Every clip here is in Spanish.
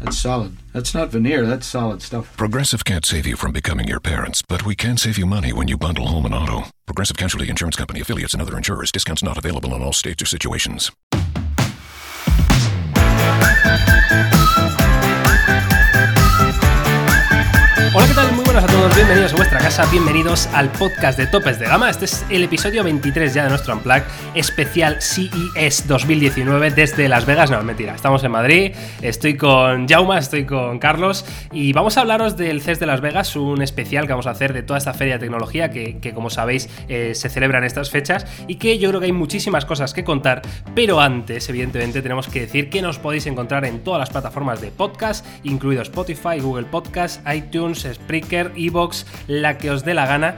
That's solid. That's not veneer, that's solid stuff. Progressive can't save you from becoming your parents, but we can save you money when you bundle home and auto. Progressive Casualty Insurance Company affiliates and other insurers. Discounts not available in all states or situations. Buenas a todos, bienvenidos a vuestra casa, bienvenidos al podcast de Topes de Gama. Este es el episodio 23 ya de nuestro Unplug especial CES 2019 desde Las Vegas. No, mentira, estamos en Madrid, estoy con Jauma, estoy con Carlos y vamos a hablaros del CES de Las Vegas, un especial que vamos a hacer de toda esta feria de tecnología que, como sabéis, eh, se celebra en estas fechas y que yo creo que hay muchísimas cosas que contar, pero antes, evidentemente, tenemos que decir que nos podéis encontrar en todas las plataformas de podcast, incluido Spotify, Google Podcast, iTunes, Spreaker, Evox, la que os dé la gana.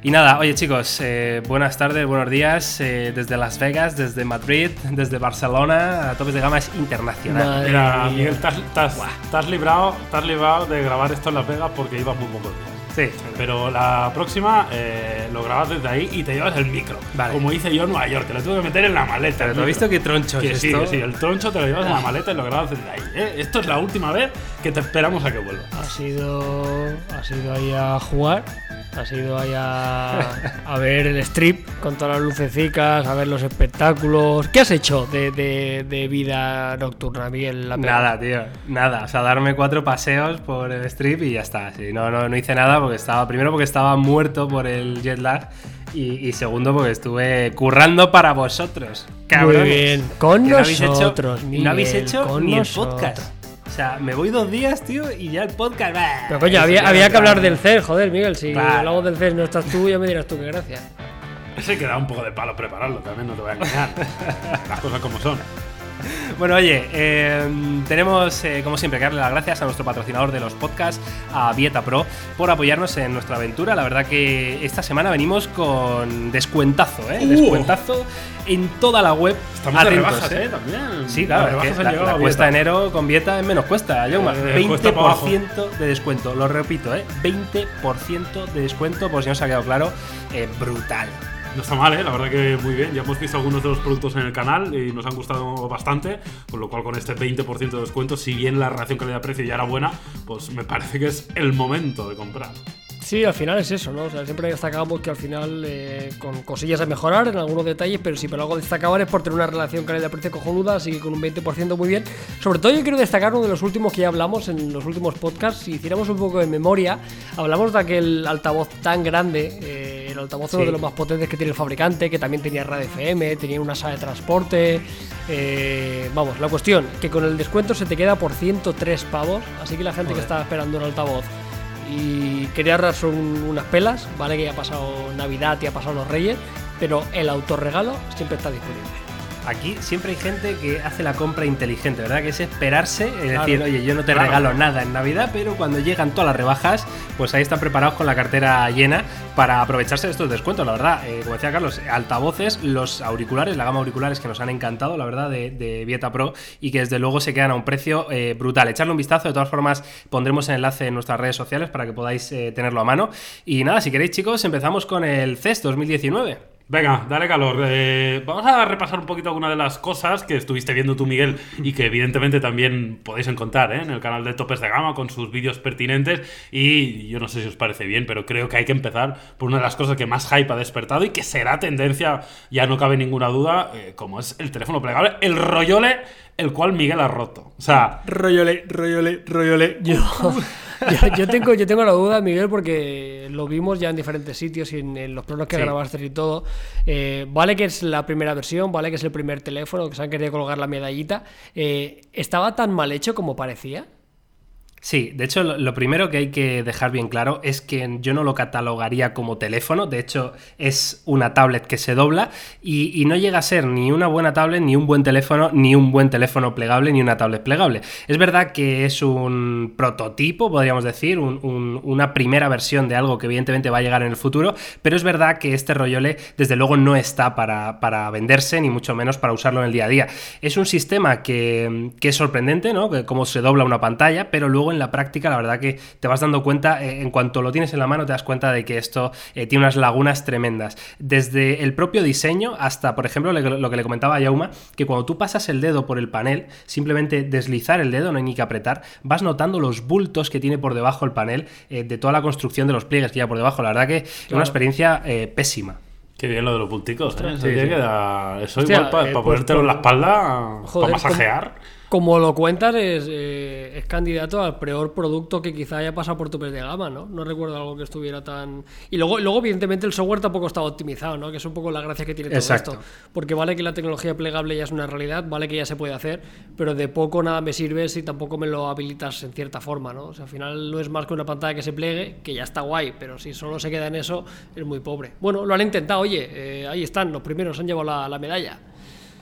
Y nada, oye chicos, eh, buenas tardes, buenos días eh, desde Las Vegas, desde Madrid, desde Barcelona, a topes de gama es internacional. Mira, Miguel, te has, te has- te has librado, te has librado de grabar esto en Las Vegas porque ibas muy pocos días. Sí, Pero la próxima eh, lo grabas desde ahí y te llevas el micro. Vale. Como hice yo en Nueva York, que lo tuve que meter en la maleta. pero el ¿tú has visto qué troncho Que es sí, esto? sí, el troncho te lo llevas en la maleta y lo grabas desde ahí. ¿eh? Esto es la última vez que te esperamos a que vuelva. Ha sido, ha sido ahí a jugar, ha sido ahí a, a ver el strip con todas las lucecicas, a ver los espectáculos. ¿Qué has hecho de, de- de vida nocturna, Miguel? La? Nada, tío, nada. O sea, darme cuatro paseos por el strip y ya está. Sí, no, no, no hice nada porque estaba, primero porque estaba muerto por el jet lag y, y segundo porque estuve currando para vosotros. Cabrones. Muy bien, con Que no habéis hecho- nosotros, y no habéis Miguel, hecho con ni nosotros. el podcast. Sea, me voy dos días, tío, y ya el podcast. bah, Pero coño, había, había que hablar del CES, joder, Miguel. Si Claro. hablamos del CES no estás tú, ya me dirás tú que gracias. Ese que da un poco de palo prepararlo, también no te voy a engañar. Las cosas como son. Bueno, oye, eh, tenemos eh, como siempre que darle las gracias a nuestro patrocinador de los podcasts, a Vieta Pro, por apoyarnos en nuestra aventura. La verdad que esta semana venimos con descuentazo, ¿eh? ¡Uh! Descuentazo en toda la web. Estamos de rebajas, ¿eh? También. Sí, claro, es que la, la cuesta de enero con Vieta es menos cuesta, Jauma. Eh, cuesta pa' abajo. 20% de descuento, lo repito, ¿eh? 20% de descuento, por si no se ha quedado claro, eh, brutal. No está mal, ¿eh? la verdad que muy bien. Ya hemos visto algunos de los productos en el canal y nos han gustado bastante, con lo cual con este 20% de descuento, si bien la relación calidad-precio ya era buena, pues me parece que es el momento de comprar. Sí, al final es eso, ¿no? O sea, siempre destacamos que al final, eh, con cosillas a mejorar en algunos detalles, pero si por algo destacaban es por tener una relación calidad-precio cojonuda, así que con un 20% muy bien. Sobre todo yo quiero destacar uno de los últimos que ya hablamos en los últimos podcasts, si hiciéramos un poco de memoria, hablamos de aquel altavoz tan grande, eh, el altavoz uno Sí. de los más potentes que tiene el fabricante, que también tenía radio FM, tenía una sala de transporte, eh, vamos, la cuestión, que con el descuento se te queda por 103 pavos, así que la gente que estaba esperando un altavoz y quería ahorrarse un- unas pelas, ¿vale? Que ya ha pasado Navidad y ha pasado los Reyes, pero el autorregalo siempre está disponible. Aquí siempre hay gente que hace la compra inteligente, ¿verdad? Que es esperarse, es Claro. decir, oye, yo no te Claro. regalo nada en Navidad, pero cuando llegan todas las rebajas, pues ahí están preparados con la cartera llena para aprovecharse de estos descuentos, la verdad. Eh, como decía Carlos, altavoces, los auriculares, la gama auriculares que nos han encantado, la verdad, de, de Vieta Pro y que desde luego se quedan a un precio eh, brutal. Echarle un vistazo, de todas formas pondremos el enlace en nuestras redes sociales para que podáis eh, tenerlo a mano. Y nada, si queréis chicos, empezamos con el CES 2019. Venga, dale calor. Eh, vamos a repasar un poquito algunas de las cosas que estuviste viendo tú, Miguel, y que evidentemente también podéis encontrar ¿eh? en el canal de Topes de Gama con sus vídeos pertinentes. Y yo no sé si os parece bien, pero creo que hay que empezar por una de las cosas que más hype ha despertado y que será tendencia, ya no cabe ninguna duda, eh, como es el teléfono plegable, el rollole, el cual Miguel ha roto. O sea, Rollole, rollole, rollole. Yo, yo, yo tengo, yo tengo la duda, Miguel, porque lo vimos ya en diferentes sitios y en, en los planos que Sí. grabaste y todo. Eh, vale que es la primera versión, vale que es el primer teléfono, que se han querido colgar la medallita. Eh, ¿Estaba tan mal hecho como parecía? Sí, de hecho lo, primero que hay que dejar bien claro es que yo no lo catalogaría como teléfono, de hecho es una tablet que se dobla y, no llega a ser ni una buena tablet, ni un buen teléfono, ni un buen teléfono plegable, ni una tablet plegable. Es verdad que es un prototipo, podríamos decir, un- un- una primera versión de algo que evidentemente va a llegar en el futuro, pero es verdad que este rollole desde luego no está para, para venderse, ni mucho menos para usarlo en el día a día. Es un sistema que, que es sorprendente, ¿no? Cómo se dobla una pantalla, pero luego en la práctica la verdad que te vas dando cuenta, eh, en cuanto lo tienes en la mano te das cuenta de que esto eh, tiene unas lagunas tremendas. Desde el propio diseño hasta, por ejemplo, lo que le comentaba a Yauma, que cuando tú pasas el dedo por el panel, simplemente deslizar el dedo, no hay ni que apretar, vas notando los bultos que tiene por debajo el panel eh, de toda la construcción de los pliegues que ya por debajo. La verdad que es una experiencia eh, pésima. Qué bien lo de los punticos, ¿eh? Eso, sí, eso Hostia, igual para eh, pues, ponértelo en la espalda, Joder, para masajear. Como lo cuentas, es, eh, es candidato al peor producto que quizá haya pasado por topes de gama, ¿no? No recuerdo algo que estuviera tan. Y luego, luego evidentemente, el software tampoco está optimizado, ¿no? Que es un poco la gracia que tiene todo Exacto. esto. Porque vale que la tecnología plegable ya es una realidad, vale que ya se puede hacer, pero de poco nada me sirve si tampoco me lo habilitas en cierta forma, ¿no? O sea, al final no es más que una pantalla que se plegue, que ya está guay, pero si solo se queda en eso, es muy pobre. Bueno, lo han intentado, oye, eh, ahí están, los primeros han llevado la, la medalla.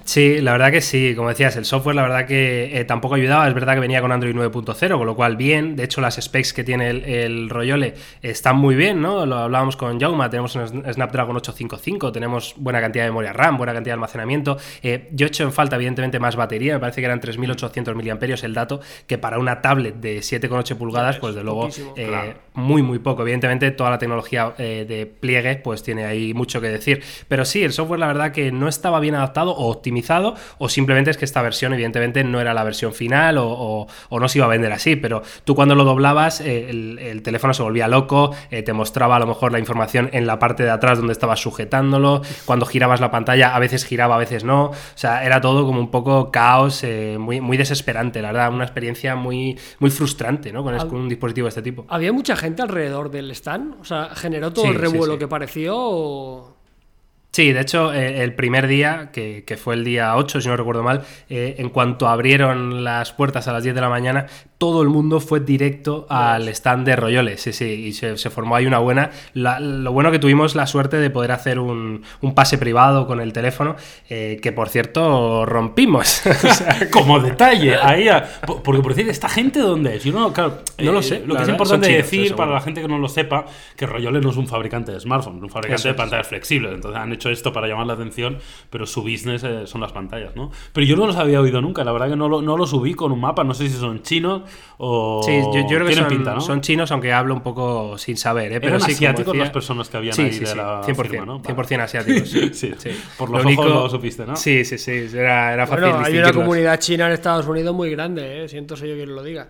Sí, la verdad que sí, como decías, el software la verdad que eh, tampoco ayudaba, es verdad que venía con Android 9.0, con lo cual bien, de hecho las specs que tiene el, el Royole están muy bien, ¿no? Lo hablábamos con Jauma, tenemos un Sn- Snapdragon 855, tenemos buena cantidad de memoria RAM, buena cantidad de almacenamiento, Eh, yo he hecho en falta evidentemente más batería, me parece que eran 3800 mAh el dato, que para una tablet de 7,8 pulgadas, pues de luego eh, Claro. muy muy poco, evidentemente toda la tecnología eh, de pliegue pues tiene ahí mucho que decir, pero sí, el software la verdad que no estaba bien adaptado o optimizado, o simplemente es que esta versión evidentemente no era la versión final o, o- o no se iba a vender así, pero tú cuando lo doblabas eh, el, el teléfono se volvía loco, eh, te mostraba a lo mejor la información en la parte de atrás donde estabas sujetándolo, cuando girabas la pantalla a veces giraba, a veces no, o sea, era todo como un poco caos, eh, muy, muy desesperante, la verdad, una experiencia muy, muy frustrante, ¿no? Con, un dispositivo de este tipo. ¿Había mucha gente alrededor del stand? O sea, ¿generó todo Sí, el sí, revuelo sí. que pareció o...? Sí, de hecho, eh, el primer día, que, fue el día 8, si no recuerdo mal, eh, en cuanto abrieron las puertas a las 10 de la mañana, todo el mundo fue directo al stand de Royole, sí, sí, y se, se formó ahí una buena. La- lo bueno que tuvimos la suerte de poder hacer un, un pase privado con el teléfono, eh, que por cierto rompimos. O sea, Como detalle, ahí. a- porque por decir, ¿esta gente dónde es? Yo no, claro, No lo eh, sé, Lo que es importante chinos, decir para la gente que no lo sepa, que Royole no es un fabricante de smartphones, es un fabricante Eso de es. pantallas flexibles. Entonces han hecho esto para llamar la atención, pero su business eh, son las pantallas, ¿no? Pero yo no los había oído nunca, la verdad que no, lo, no los subí con un mapa, no sé si son chinos o. Sí, yo, yo creo que son, pinta, ¿no? son chinos, aunque hablo un poco sin saber, ¿eh? pero Eran sí, asiáticos decía- las personas que habían sí, ahí sí, de sí, la 100%, firma, ¿no? 100% asiáticos. Sí, Sí, sí. por los ojos lo supiste, ¿no? Sí, sí, sí, era, era fácil Bueno, hay una comunidad china en Estados Unidos muy grande, ¿eh? Siento ser yo quien lo diga.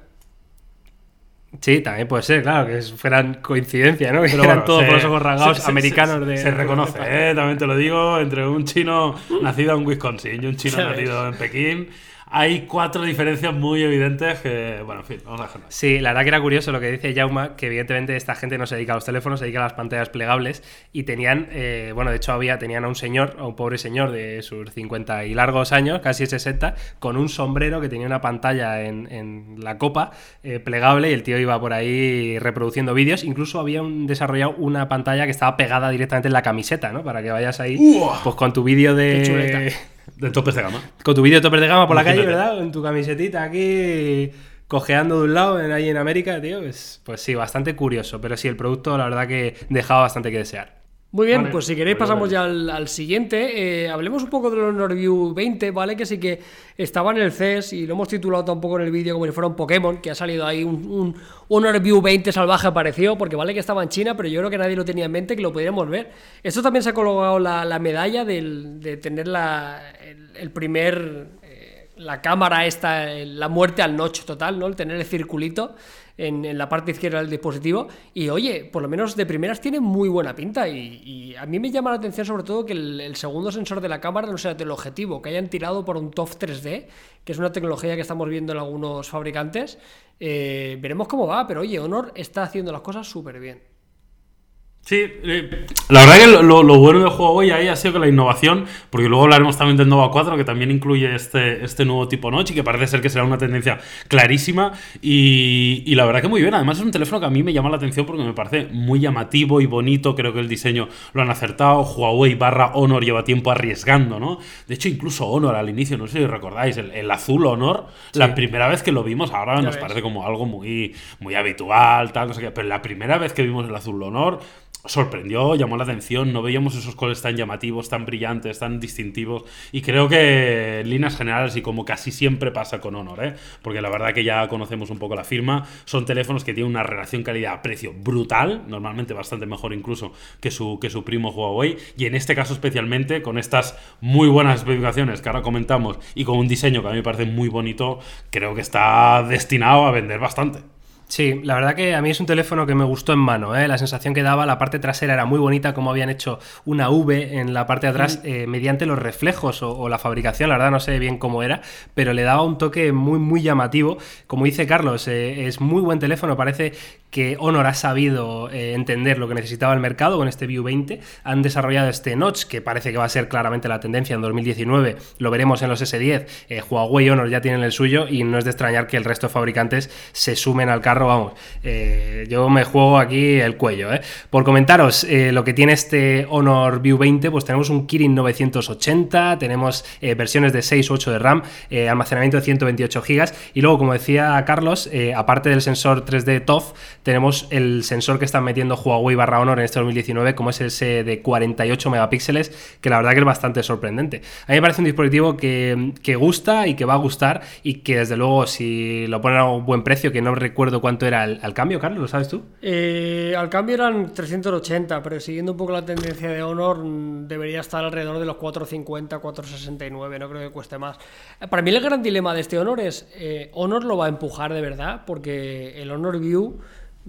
Sí, también puede ser, claro, que fueran coincidencia, ¿no? Que Pero eran bueno, todos se- con los ojos rasgados se- se- americanos se, de... Se reconoce, ¿eh? también te lo digo, entre un chino nacido en Wisconsin y un chino nacido en Pekín, hay cuatro diferencias muy evidentes que, bueno, en fin, vamos a dejarlo. Sí, la verdad que era curioso lo que dice Jauma, que evidentemente esta gente no se dedica a los teléfonos, se dedica a las pantallas plegables y tenían, eh, bueno, de hecho había, tenían a un señor, a un pobre señor de sus 50 y largos años, casi 60, con un sombrero que tenía una pantalla en, en la copa eh, plegable y el tío iba por ahí reproduciendo vídeos, incluso había un, desarrollado una pantalla que estaba pegada directamente en la camiseta, ¿no? Para que vayas ahí, pues con tu vídeo de... De topes de gama. Con tu vídeo topper de gama por la calle. ¿verdad? En tu camisetita aquí cojeando de un lado en, ahí en América, tío. Pues, pues sí, bastante curioso. Pero sí, el producto la verdad que dejaba bastante que desear. Muy bien, Vale, pues si queréis vale, pasamos vale. ya al, al siguiente. Eh, hablemos un poco del Honor View 20, ¿vale? Que sí que estaba en el CES y lo hemos titulado tampoco en el vídeo como si fuera un Pokémon, que ha salido ahí un, un Honor View 20 salvaje apareció, porque vale que estaba en China, pero yo creo que nadie lo tenía en mente, que lo podríamos ver. Esto también se ha colocado la, la medalla del- de tener la, el, el primer... la cámara esta, la muerte al notch total, ¿no? El tener el circulito en, en la parte izquierda del dispositivo. Y oye, por lo menos de primeras tiene muy buena pinta. Y, y a mí me llama la atención sobre todo que el, el segundo sensor de la cámara no sea del objetivo, que hayan tirado por un TOF 3D, que es una tecnología que estamos viendo en algunos fabricantes. Eh, veremos cómo va, pero oye, Honor está haciendo las cosas súper bien. Sí, eh, la verdad que lo, lo bueno del Huawei ahí ha sido que la innovación, porque luego hablaremos también del Nova 4, que también incluye este, este nuevo tipo Notch y que parece ser que será una tendencia clarísima. Y, y la verdad que muy bien. Además, es un teléfono que a mí me llama la atención porque me parece muy llamativo y bonito. Creo que el diseño lo han acertado. Huawei barra Honor lleva tiempo arriesgando, ¿no? De hecho, incluso Honor al inicio, no sé si recordáis, el, el azul Honor, la primera vez que lo vimos, ahora nos ves. parece como algo muy, muy habitual, tal, no sé qué. Pero la primera vez que vimos el azul Honor sorprendió, llamó la atención, no veíamos esos colores tan llamativos, tan brillantes, tan distintivos y creo que en líneas generales y como casi siempre pasa con Honor, ¿eh? porque la verdad que ya conocemos un poco la firma, son teléfonos que tienen una relación calidad-precio brutal, normalmente bastante mejor incluso que su, que su primo Huawei y en este caso especialmente con estas muy buenas especificaciones que ahora comentamos y con un diseño que a mí me parece muy bonito, creo que está destinado a vender bastante. Sí, la verdad que a mí es un teléfono que me gustó en mano. ¿eh? La sensación que daba, la parte trasera era muy bonita, como habían hecho una V en la parte de atrás eh, mediante los reflejos o, o la fabricación. La verdad no sé bien cómo era, pero le daba un toque muy, muy llamativo. Como dice Carlos, eh, es muy buen teléfono. Parece que Honor ha sabido eh, entender lo que necesitaba el mercado con este View 20. Han desarrollado este notch, que parece que va a ser claramente la tendencia en 2019. Lo veremos en los S10. Eh, Huawei y Honor ya tienen el suyo y no es de extrañar que el resto de fabricantes se sumen al carro. Vamos, eh, yo me juego aquí el cuello. Por comentaros lo que tiene este Honor View 20, pues tenemos un Kirin 980, tenemos versiones de 6 o 8 de RAM, almacenamiento de 128 GB y luego, como decía Carlos, aparte del sensor 3D TOF, tenemos el sensor que están metiendo Huawei barra Honor en este 2019, como es ese de 48 megapíxeles, que la verdad que es bastante sorprendente. A mí me parece un dispositivo que, que gusta y que va a gustar y que desde luego si lo ponen a un buen precio, que no recuerdo cuánto era al, al cambio, Carlos, ¿lo sabes tú? Eh, al cambio eran 380, pero siguiendo un poco la tendencia de Honor, mm, debería estar alrededor de los 450, 469, no creo que cueste más. Eh, Para mí el gran dilema de este Honor es, eh, Honor lo va a empujar de verdad, porque el Honor View,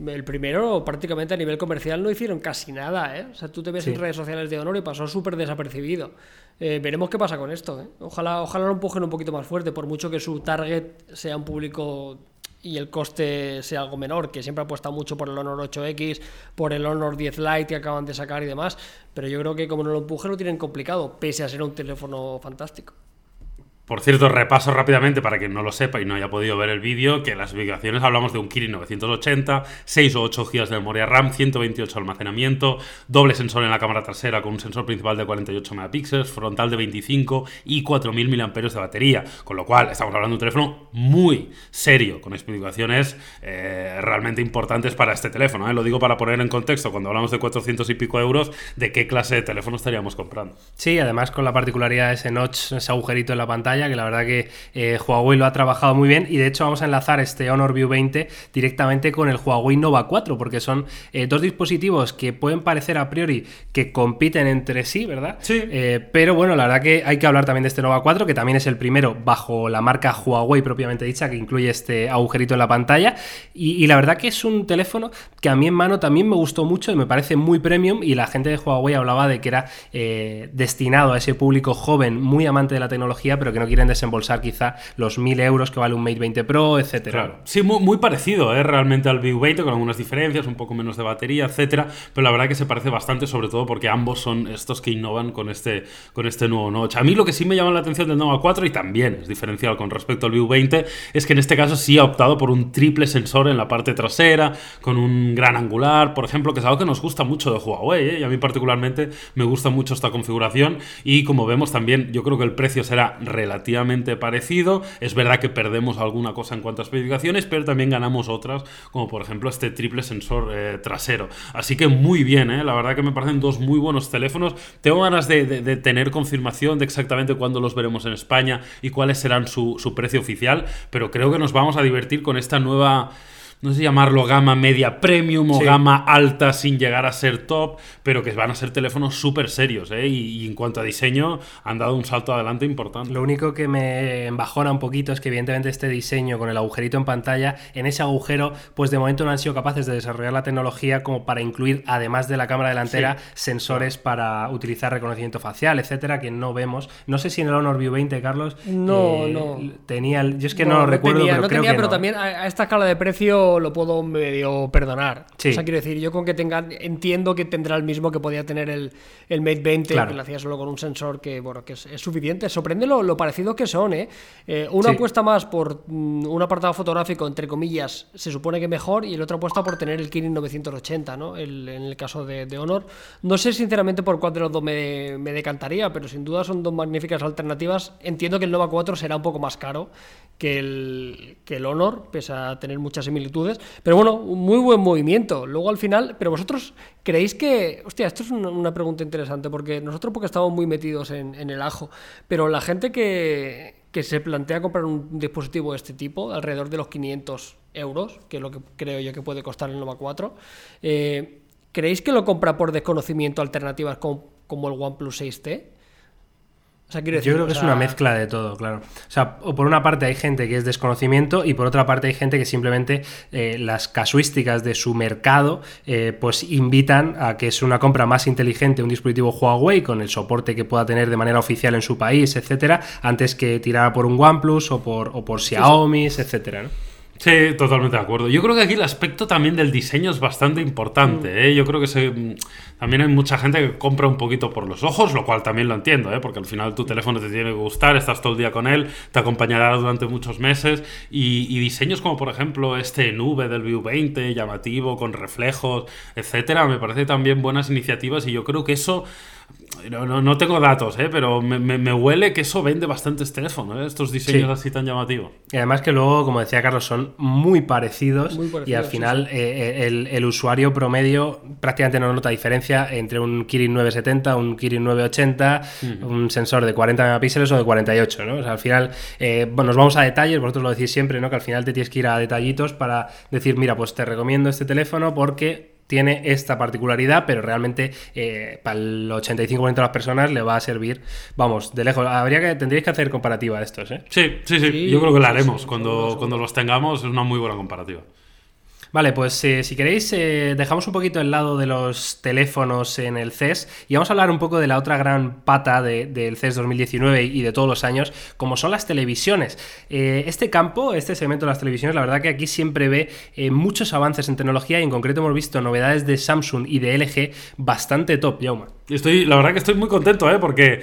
el primero prácticamente a nivel comercial no hicieron casi nada, ¿eh? O sea, tú te ves Sí. en redes sociales de Honor y pasó súper desapercibido. Eh, veremos qué pasa con esto, ¿eh? Ojalá, ojalá lo empujen un poquito más fuerte, por mucho que su target sea un público y el coste sea algo menor, que siempre apuesta mucho por el Honor 8X, por el Honor 10 Lite que acaban de sacar y demás, pero yo creo que como no lo empujen lo tienen complicado, pese a ser un teléfono fantástico. Por cierto, repaso rápidamente para quien no lo sepa y no haya podido ver el vídeo, que las ubicaciones hablamos de un Kirin 980, 6 o 8 GB de memoria RAM, 128 de almacenamiento, doble sensor en la cámara trasera con un sensor principal de 48 megapíxeles, frontal de 25 y 4000 mAh de batería, con lo cual estamos hablando de un teléfono muy serio, con especificaciones eh, realmente importantes para este teléfono. ¿eh? Lo digo para poner en contexto, cuando hablamos de 400 y pico euros, de qué clase de teléfono estaríamos comprando. Sí, además con la particularidad de ese notch, ese agujerito en la pantalla, que la verdad que eh, Huawei lo ha trabajado muy bien. Y de hecho vamos a enlazar este Honor View 20 directamente con el Huawei Nova 4, porque son eh, dos dispositivos que pueden parecer a priori que compiten entre sí, ¿verdad? Sí. Eh, pero bueno, la verdad que hay que hablar también de este Nova 4, que también es el primero bajo la marca Huawei propiamente dicha, que incluye este agujerito en la pantalla. Y, y la verdad que es un teléfono que a mí en mano también me gustó mucho y me parece muy premium. Y la gente de Huawei hablaba de que era destinado a ese público joven, muy amante de la tecnología, pero que no quieren desembolsar quizá los 1000 euros que vale un Mate 20 Pro, etcétera. Claro. Sí, muy, parecido, ¿eh? realmente al View 20, con algunas diferencias, un poco menos de batería, etcétera. Pero la verdad que se parece bastante, sobre todo porque ambos son estos que innovan con este, con este nuevo notch. A mí lo que sí me llama la atención del Nova 4, y también es diferencial con respecto al View 20, es que en este caso sí ha optado por un triple sensor en la parte trasera, con un gran angular, por ejemplo, que es algo que nos gusta mucho de Huawei, ¿eh? y a mí particularmente me gusta mucho esta configuración. Y como vemos también, yo creo que el precio será relativamente parecido. Es verdad que perdemos alguna cosa en cuanto a especificaciones, pero también ganamos otras, como por ejemplo este triple sensor eh, trasero. Así que muy bien, ¿eh? la verdad que me parecen dos muy buenos teléfonos. Tengo ganas de, tener confirmación de exactamente cuándo los veremos en España y cuáles serán su precio oficial, pero creo que nos vamos a divertir con esta nueva no sé llamarlo gama media premium o Sí. gama alta sin llegar a ser top, pero que van a ser teléfonos súper serios, ¿eh? Y, y en cuanto a diseño han dado un salto adelante importante. Lo único que me embajona un poquito es que evidentemente este diseño con el agujerito en pantalla, en ese agujero, pues de momento no han sido capaces de desarrollar la tecnología como para incluir, además de la cámara delantera, sensores para utilizar reconocimiento facial, etcétera, que no vemos. No sé si en el Honor View 20, Carlos, No, eh, no. tenía, el- yo es que no, lo recuerdo, tenía, pero no creo tenía, que pero no. también a, a esta escala de precio lo, lo puedo medio perdonar. Sí. O sea, quiero decir, yo con que tengan, entiendo que tendrá el mismo que podía tener el, el Mate 20, Claro. que lo hacía solo con un sensor que, bueno, que es, es suficiente. Sorprende lo, lo parecidos que son, ¿eh? Eh, una Sí. apuesta más por mm, un apartado fotográfico, entre comillas, se supone que mejor, y el otro apuesta por tener el Kirin 980, ¿no? El- en el caso de, de Honor. No sé sinceramente por cuál de los dos me, me decantaría, pero sin duda son dos magníficas alternativas. Entiendo que el Nova 4 será un poco más caro que el, que el Honor, pese a tener muchas Pero bueno, un muy buen movimiento. Luego al final, pero vosotros creéis que. Hostia, esto es una, pregunta interesante, porque nosotros porque estamos muy metidos en, en el ajo, pero la gente que, que se plantea comprar un dispositivo de este tipo, alrededor de los 500 euros, que es lo que creo yo que puede costar el Nova 4, eh, ¿creéis que lo compra por desconocimiento alternativas como, como el OnePlus 6T? O sea, quiero decir, Yo creo que o es una mezcla de todo, claro. O sea, o por una parte hay gente que es desconocimiento y por otra parte hay gente que simplemente eh, las casuísticas de su mercado eh, pues invitan a que es una compra más inteligente un dispositivo Huawei con el soporte que pueda tener de manera oficial en su país, etcétera, antes que tirar por un OnePlus o por, o por Xiaomi, etcétera, ¿no? Sí, totalmente de acuerdo. Yo creo que aquí el aspecto también del diseño es bastante importante. ¿eh? Yo creo que se- mm, también hay mucha gente que compra un poquito por los ojos, lo cual también lo entiendo, ¿eh? porque al final tu teléfono te tiene que gustar, estás todo el día con él, te acompañará durante muchos meses. Y, y diseños como, por ejemplo, este nube del View 20, llamativo, con reflejos, etcétera, me parece también buenas iniciativas y yo creo que eso. No, no, no tengo datos, ¿eh? pero me, me- me huele que eso vende bastantes teléfonos, ¿eh? estos diseños Sí. así tan llamativos. Y además que luego, como decía Carlos, son muy parecidos, Muy y parecidos, al sí, final eh, el, el usuario promedio prácticamente no nota diferencia entre un Kirin 970, un Kirin 980, un sensor de 40 megapíxeles o de 48, ¿no? O sea, al final, eh, bueno, nos vamos a detalles, vosotros lo decís siempre, ¿no? Que al final te tienes que ir a detallitos para decir, mira, pues te recomiendo este teléfono porque tiene esta particularidad, pero realmente eh, para el 85% de las personas le va a servir, vamos, de lejos. Habría que, tendríais que hacer comparativa de estos, ¿eh? Sí, sí, sí, Sí, Yo creo que la haremos. sí, cuando, cuando los tengamos, es una muy buena comparativa. Vale, pues eh, si queréis, eh, dejamos un poquito el lado de los teléfonos en el CES y vamos a hablar un poco de la otra gran pata de- del CES 2019 y de todos los años, como son las televisiones. Eh, este campo, este segmento de las televisiones, la verdad que aquí siempre ve muchos avances en tecnología y en concreto hemos visto novedades de Samsung y de LG bastante top, Jauma. Y Estoy, la verdad que estoy muy contento, ¿eh? porque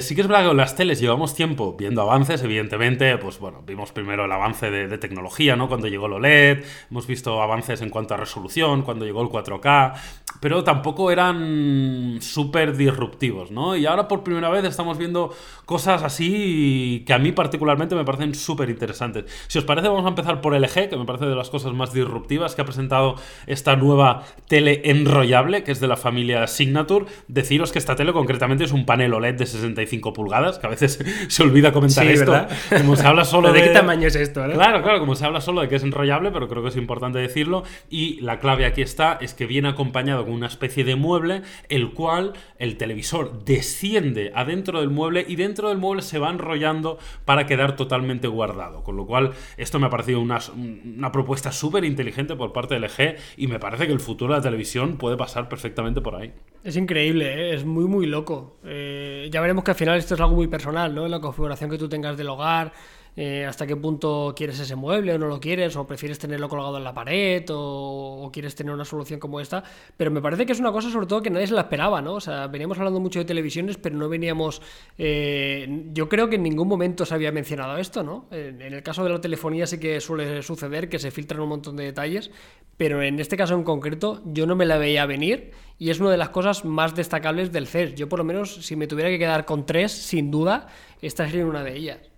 sí que es verdad que con las teles llevamos tiempo viendo avances, evidentemente, pues bueno, vimos primero el avance de, tecnología, ¿no? Cuando llegó el OLED, hemos visto avances en cuanto a resolución, cuando llegó el 4K, pero tampoco eran súper disruptivos, ¿no? Y ahora por primera vez estamos viendo cosas así que a mí particularmente me parecen súper interesantes. Si os parece, vamos a empezar por LG, que me parece de las cosas más disruptivas que ha presentado esta nueva tele enrollable, que es de la familia Signature. Deciros que esta tele concretamente es un panel OLED de 65 pulgadas, que a veces se olvida comentar Sí, esto. ¿verdad? Como se habla solo ¿De de... qué tamaño es esto, no? Claro, claro, como se habla solo de que es enrollable, pero creo que es importante decirlo. Y la clave aquí está, es que viene acompañado una especie de mueble, el cual el televisor desciende adentro del mueble y dentro del mueble se va enrollando para quedar totalmente guardado. Con lo cual, esto me ha parecido una, una propuesta súper inteligente por parte del LG y me parece que el futuro de la televisión puede pasar perfectamente por ahí. Es increíble, ¿eh? es muy, muy loco. Eh, ya veremos que al final esto es algo muy personal, ¿no? La configuración que tú tengas del hogar, eh, hasta qué punto quieres ese mueble o no lo quieres, o prefieres tenerlo colgado en la pared, o, quieres tener una solución como esta. Pero me parece que es una cosa, sobre todo, que nadie se la esperaba, ¿no? O sea, veníamos hablando mucho de televisiones, pero no veníamos. eh, yo creo que en ningún momento se había mencionado esto, ¿no? En, en el caso de la telefonía sí que suele suceder que se filtran un montón de detalles, pero en este caso en concreto yo no me la veía venir y es una de las cosas más destacables del CES. Yo por lo menos si me tuviera que quedar con tres, sin duda, esta sería una de ellas.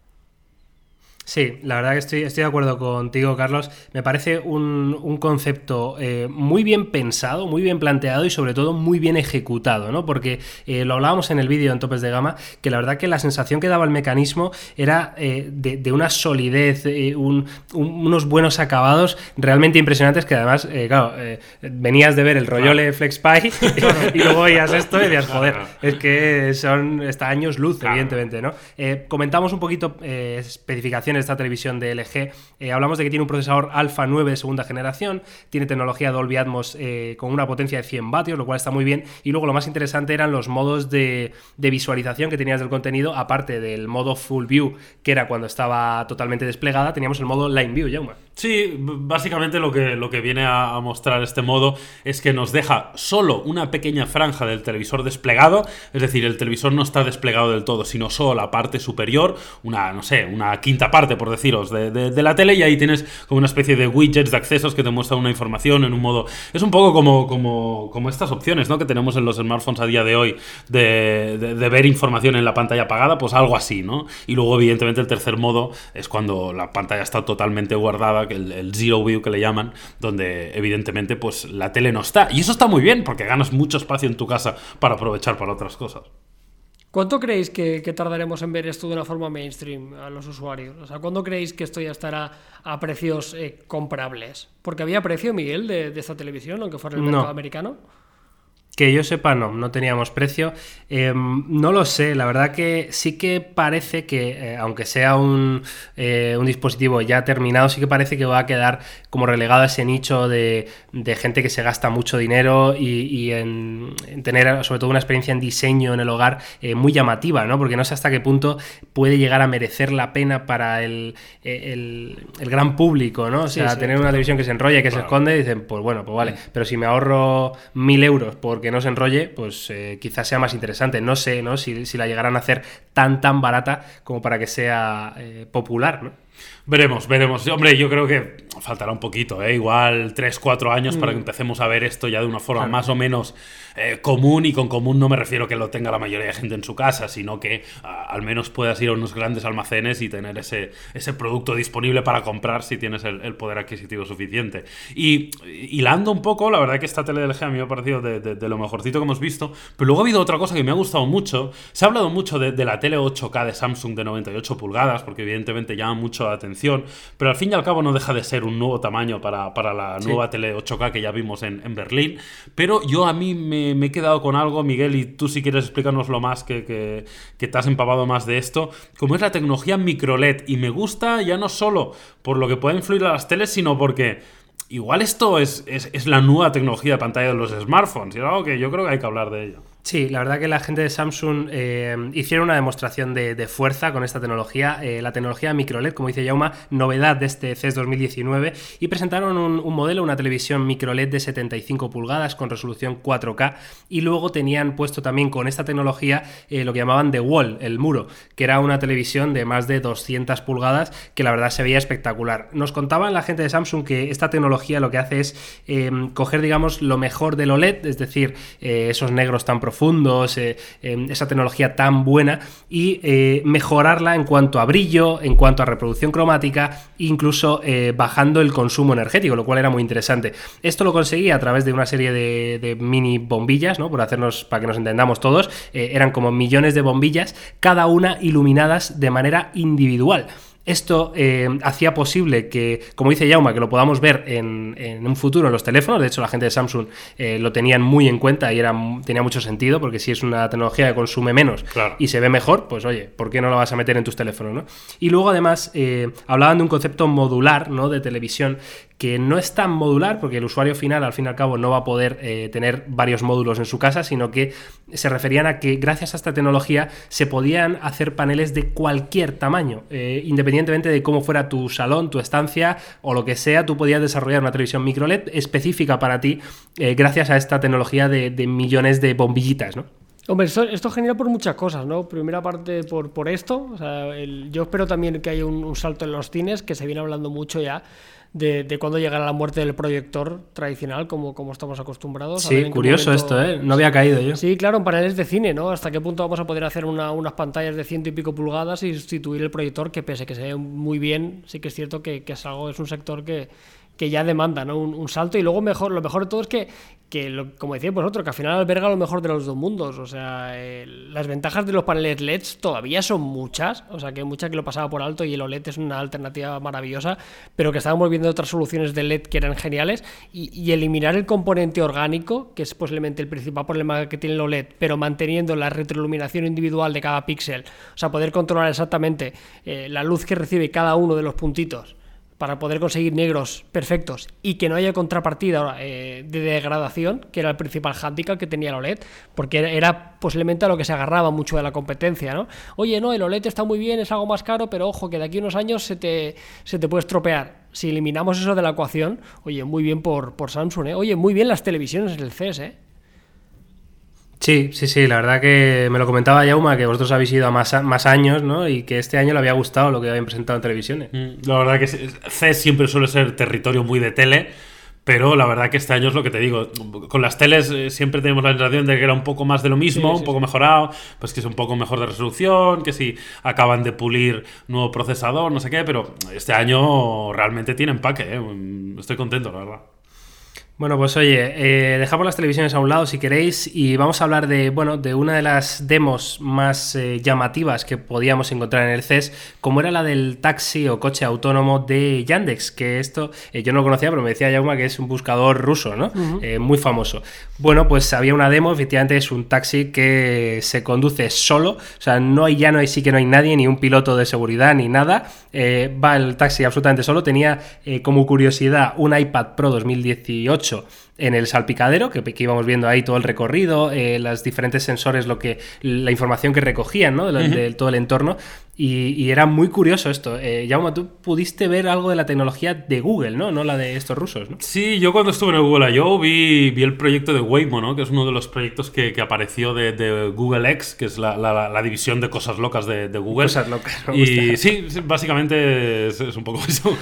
Sí, la verdad que estoy, estoy de acuerdo contigo, Carlos. Me parece un, un concepto eh, muy bien pensado, muy bien planteado y sobre todo muy bien ejecutado, ¿no? Porque eh, lo hablábamos en el vídeo en Topes de Gama, que la verdad que la sensación que daba el mecanismo era eh, de, de una solidez, un- un- unos buenos acabados realmente impresionantes que además, eh, claro, venías de ver el Royole FlexPy y luego veías esto y decías, joder, es que son está años luz, evidentemente, ¿no? Comentamos un poquito especificaciones de esta televisión de LG. Eh, hablamos de que tiene un procesador Alpha 9 de segunda generación, tiene tecnología Dolby Atmos eh, con una potencia de 100 vatios, lo cual está muy bien. Y luego lo más interesante eran los modos de, de visualización que tenías del contenido, aparte del modo Full View, que era cuando estaba totalmente desplegada, teníamos el modo Line View, Jauma. Sí, básicamente lo que, lo que viene a, mostrar este modo es que nos deja solo una pequeña franja del televisor desplegado, es decir, el televisor no está desplegado del todo, sino solo la parte superior, una, no sé, una quinta parte, por deciros, de, de- de la tele, y ahí tienes como una especie de widgets de accesos que te muestran una información en un modo. Es un poco como, como, como estas opciones ¿no? que tenemos en los smartphones a día de hoy de- de ver información en la pantalla apagada, pues algo así, ¿no? Y luego, evidentemente, el tercer modo es cuando la pantalla está totalmente guardada, que el, el zero view que le llaman, donde evidentemente pues la tele no está. Y eso está muy bien, porque ganas mucho espacio en tu casa para aprovechar para otras cosas. ¿Cuánto creéis que, que tardaremos en ver esto de una forma mainstream a los usuarios? O sea, ¿cuándo creéis que esto ya estará a precios eh, comprables? Porque había precio, Miguel, de, de esta televisión, aunque fuera en el No. mercado americano. Que yo sepa, no, no teníamos precio. Eh, no lo sé, la verdad que sí que parece que, eh, aunque sea un, eh, un dispositivo ya terminado, sí que parece que va a quedar como relegado a ese nicho de, de gente que se gasta mucho dinero y, y en, en tener sobre todo una experiencia en diseño en el hogar eh, muy llamativa, ¿no? Porque no sé hasta qué punto puede llegar a merecer la pena para el, el, el gran público, ¿no? O sea, sí, tener una televisión que se enrolla y que se esconde, dicen, pues bueno, pues vale, pero si me ahorro mil euros porque no se enrolle, pues eh, quizás sea más interesante. No sé, ¿no? Si, si la llegarán a hacer tan, tan barata como para que sea eh, popular, ¿no? Veremos, veremos. Hombre, yo creo que faltará un poquito, ¿eh? igual 3-4 años para que empecemos a ver esto ya de una forma más o menos eh, común. Y con común no me refiero que lo tenga la mayoría de gente en su casa, sino que al menos puedas ir a unos grandes almacenes y tener ese, ese producto disponible para comprar si tienes el, el poder adquisitivo suficiente. Y hilando un poco, la verdad que esta tele de LG a mí me ha parecido de, de- de lo mejorcito que hemos visto. Pero luego ha habido otra cosa que me ha gustado mucho. Se ha hablado mucho de, de la tele 8K de Samsung de 98 pulgadas, porque evidentemente llama mucho la atención. Pero al fin y al cabo no deja de ser un nuevo tamaño para, para la nueva tele 8K que ya vimos en, en Berlín. Pero yo a mí me, me he quedado con algo, Miguel, y tú si quieres explícanoslo más, que, que, que te has empapado más de esto, como es la tecnología microLED. Y me gusta ya no solo por lo que puede influir a las teles, sino porque igual esto es, es, es la nueva tecnología de pantalla de los smartphones. Y es algo que yo creo que hay que hablar de ello. Sí, la verdad que la gente de Samsung eh, hicieron una demostración de, de fuerza con esta tecnología, eh, la tecnología microLED, como dice Yauma, novedad de este CES 2019, y presentaron un, modelo, una televisión microLED de 75 pulgadas con resolución 4K, y luego tenían puesto también con esta tecnología eh, lo que llamaban The Wall, el muro, que era una televisión de más de 200 pulgadas que la verdad se veía espectacular. Nos contaban la gente de Samsung que esta tecnología lo que hace es coger, digamos, lo mejor del OLED, es decir, esos negros tan profundos, eh, eh, esa tecnología tan buena, y eh, mejorarla en cuanto a brillo, en cuanto a reproducción cromática, incluso eh, bajando el consumo energético, lo cual era muy interesante. Esto lo conseguía a través de una serie de, de mini bombillas, ¿no? Por hacernos, para que nos entendamos todos, eh, eran como millones de bombillas, cada una iluminadas de manera individual. Esto eh, hacía posible que, como dice Yauma, que lo podamos ver en, en, un futuro en los teléfonos. De hecho, la gente de Samsung eh, lo tenían muy en cuenta y era, tenía mucho sentido, porque si es una tecnología que consume menos Claro. y se ve mejor, pues oye, ¿por qué no lo vas a meter en tus teléfonos? ¿no? Y luego, además, eh, hablaban de un concepto modular ¿no? de televisión que no es tan modular, porque el usuario final, al fin y al cabo, no va a poder eh, tener varios módulos en su casa, sino que se referían a que gracias a esta tecnología se podían hacer paneles de cualquier tamaño, eh, independientemente de cómo fuera tu salón, tu estancia o lo que sea, tú podías desarrollar una televisión microLED específica para ti eh, gracias a esta tecnología de, millones de bombillitas, ¿no? Hombre, esto, esto es genial por muchas cosas, ¿no? Primera parte por, por esto. Yo espero también que haya un salto en los cines, que se viene hablando mucho ya de, de cuándo llegará la muerte del proyector tradicional, como, como estamos acostumbrados. a ver Sí, curioso momento- esto, ¿eh? No había caído yo. Sí, claro, en paneles de cine, ¿no? ¿Hasta qué punto vamos a poder hacer una- unas pantallas de ciento y pico pulgadas y sustituir el proyector que pese que se ve muy bien, sí que es cierto que, que es algo, es un sector que, que ya demanda, ¿no? Un, un salto y luego mejor, lo mejor de todo es que, que lo- como decía vosotros, que al final alberga lo mejor de los dos mundos. O sea, las ventajas de los paneles LEDs todavía son muchas, o sea, que hay muchas que lo pasaba por alto y el OLED es una alternativa maravillosa, pero que estábamos viendo otras soluciones de LED que eran geniales y, y eliminar el componente orgánico, que es posiblemente el principal problema que tiene el OLED, pero manteniendo la retroiluminación individual de cada píxel, o sea, poder controlar exactamente eh, la luz que recibe cada uno de los puntitos para poder conseguir negros perfectos y que no haya contrapartida eh, de degradación, que era el principal hándicap que tenía el OLED, porque era, era posiblemente a lo que se agarraba mucho de la competencia, ¿no? Oye, no, el OLED está muy bien, es algo más caro, pero ojo, que de aquí a unos años se te, se te puede estropear. Si eliminamos eso de la ecuación, oye, muy bien por, por Samsung, ¿eh? Oye, muy bien las televisiones del CES, ¿eh? Sí, sí, sí, la verdad que me lo comentaba Yauma, que vosotros habéis ido a más, más años, ¿no? Y que este año le había gustado lo que habían presentado en televisiones. Mm, La verdad que CES siempre suele ser territorio muy de tele, pero la verdad que este año es lo que te digo. Con las teles eh, siempre tenemos la sensación de que era un poco más de lo mismo, Sí, sí, un poco mejorado, pues que es un poco mejor de resolución, que si acaban de pulir nuevo procesador, no sé qué, pero este año realmente tiene empaque, ¿eh? Mm, Estoy contento, la verdad. Bueno, pues oye, eh, dejamos las televisiones a un lado si queréis y vamos a hablar de, bueno, de una de las demos más eh, llamativas que podíamos encontrar en el CES, como era la del taxi o coche autónomo de Yandex, que esto eh, yo no lo conocía, pero me decía Yauma que es un buscador ruso, ¿no? Muy famoso. Bueno, pues había una demo, efectivamente es un taxi que se conduce solo, o sea, no hay ya no hay sí que no hay nadie, ni un piloto de seguridad, ni nada. Va el taxi absolutamente solo. Tenía como curiosidad un iPad Pro 2018 8 en el salpicadero, que, que íbamos viendo ahí todo el recorrido, eh, los diferentes sensores, lo que la información que recogían, ¿no? De, de todo el entorno. Y, y era muy curioso esto. Eh, Jaume, tú pudiste ver algo de la tecnología de Google, ¿no? No la de estos rusos, ¿no? Sí, yo cuando estuve en el Google I.O. vi, vi el proyecto de Waymo, ¿no? que es uno de los proyectos que, que apareció de, de Google X, que es la, la- la división de cosas locas de, de Google. Cosas locas, me Y gusta. sí, sí, básicamente es, es un poco eso,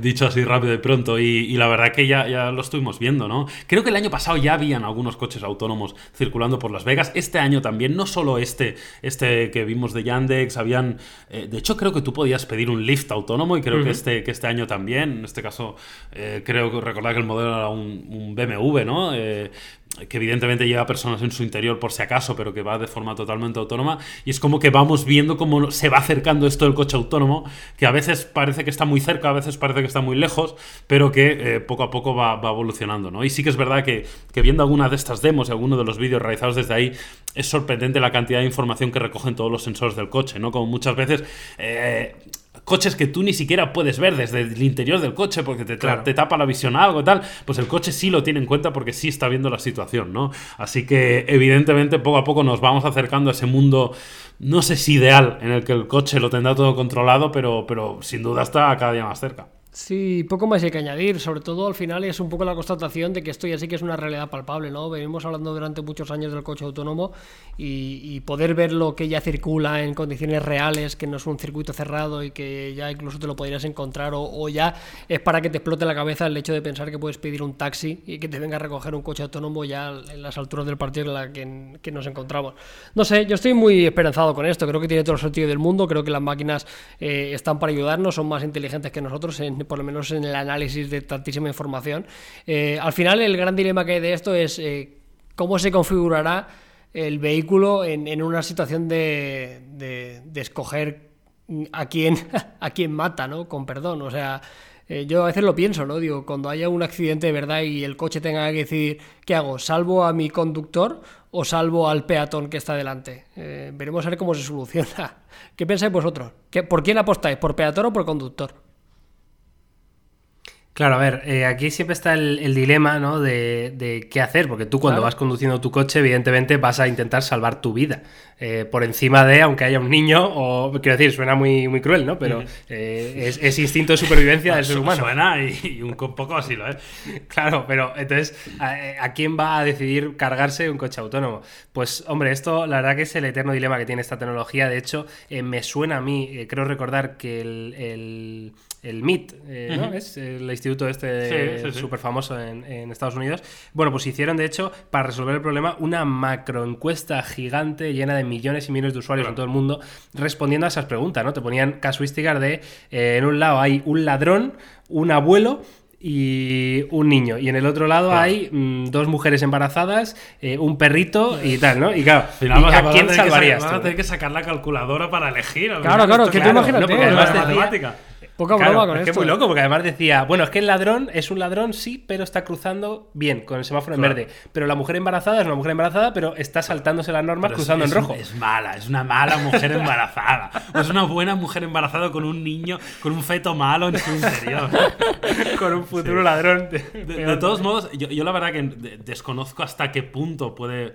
dicho así rápido y pronto. Y, y la verdad que ya, ya lo estuvimos viendo, ¿no? Creo que el año pasado ya habían algunos coches autónomos circulando por Las Vegas. Este año también, no solo este, este que vimos de Yandex, habían... eh, de hecho, creo que tú podías pedir un lift autónomo y creo que, este, que este año también. En este caso, eh, creo que recordar que el modelo era un, un BMW, ¿no? Eh, que evidentemente lleva personas en su interior por si acaso, pero que va de forma totalmente autónoma. Y es como que vamos viendo cómo se va acercando esto del coche autónomo, que a veces parece que está muy cerca, a veces parece que está muy lejos, pero que eh, poco a poco va, evolucionando, ¿no? Y sí que es verdad que, que viendo alguna de estas demos y algunos de los vídeos realizados desde ahí, es sorprendente la cantidad de información que recogen todos los sensores del coche, ¿no? Como muchas veces... eh, coches que tú ni siquiera puedes ver desde el interior del coche porque te, Claro. te tapa la visión algo y tal, pues el coche sí lo tiene en cuenta porque sí está viendo la situación, ¿no? Así que evidentemente poco a poco nos vamos acercando a ese mundo, no sé si ideal, en el que el coche lo tendrá todo controlado, pero, pero sin duda está cada día más cerca. Sí, poco más hay que añadir. Sobre todo al final es un poco la constatación de que esto ya sí que es una realidad palpable, ¿no? Venimos hablando durante muchos años del coche autónomo y, poder ver lo que ya circula en condiciones reales, que no es un circuito cerrado y que ya incluso te lo podrías encontrar o, ya es para que te explote la cabeza el hecho de pensar que puedes pedir un taxi y que te venga a recoger un coche autónomo ya en las alturas del partido en la que, que nos encontramos. No sé, yo estoy muy esperanzado con esto. Creo que tiene todo el sentido del mundo. Creo que las máquinas eh, están para ayudarnos, son más inteligentes que nosotros, en- por lo menos en el análisis de tantísima información. Eh, al final, el gran dilema que hay de esto es eh, cómo se configurará el vehículo en, en una situación de, de- de escoger a quién, a quién mata, ¿no? Con perdón. O sea, eh, yo a veces lo pienso, ¿no? Digo, cuando haya un accidente de verdad y el coche tenga que decidir, ¿qué hago? ¿Salvo a mi conductor o salvo al peatón que está delante? Veremos a ver cómo se soluciona. ¿Qué pensáis vosotros? ¿Qué- ¿Por quién apostáis? ¿Por peatón o por conductor? Claro, a ver, eh, aquí siempre está el, el dilema, ¿no? De, de qué hacer, porque tú cuando Claro. vas conduciendo tu coche, evidentemente vas a intentar salvar tu vida. Eh, por encima de, aunque haya un niño, o quiero decir, suena muy, muy cruel, ¿no? Pero eh, es, es instinto de supervivencia del ser humano. Suena y, y un co- poco así lo es. Claro, pero entonces, ¿a, a quién va a decidir cargarse un coche autónomo? Pues, hombre, esto la verdad que es el eterno dilema que tiene esta tecnología. De hecho, eh, me suena a mí, eh, creo recordar que el, el, el MIT, eh, ¿no? Es el instituto este Sí, sí, sí. súper famoso en, en Estados Unidos. Bueno, pues hicieron, de hecho, para resolver el problema, una macroencuesta gigante llena de millones y millones de usuarios en todo el mundo respondiendo a esas preguntas, ¿no? Te ponían casuísticas de, eh, en un lado hay un ladrón, un abuelo y un niño. Y en el otro lado Claro. hay mm, dos mujeres embarazadas, eh, un perrito y tal, ¿no? Y claro, Al final ¿y vas ¿a quién salvarías vas a tener que sacar la calculadora para elegir. Claro, claro, que tú imagínate, no, matemática. Poca Claro, broma con es que esto. es muy loco, porque además decía, bueno, es que el ladrón es un ladrón, sí, pero está cruzando bien, con el semáforo en Claro. verde. Pero la mujer embarazada es una mujer embarazada, pero está saltándose las normas Pero cruzando es, en rojo. Es mala, es una mala mujer embarazada. O es una buena mujer embarazada con un niño, con un feto malo en su interior. con un futuro ladrón. De, de todos modos, yo, yo la verdad que de- desconozco hasta qué punto puede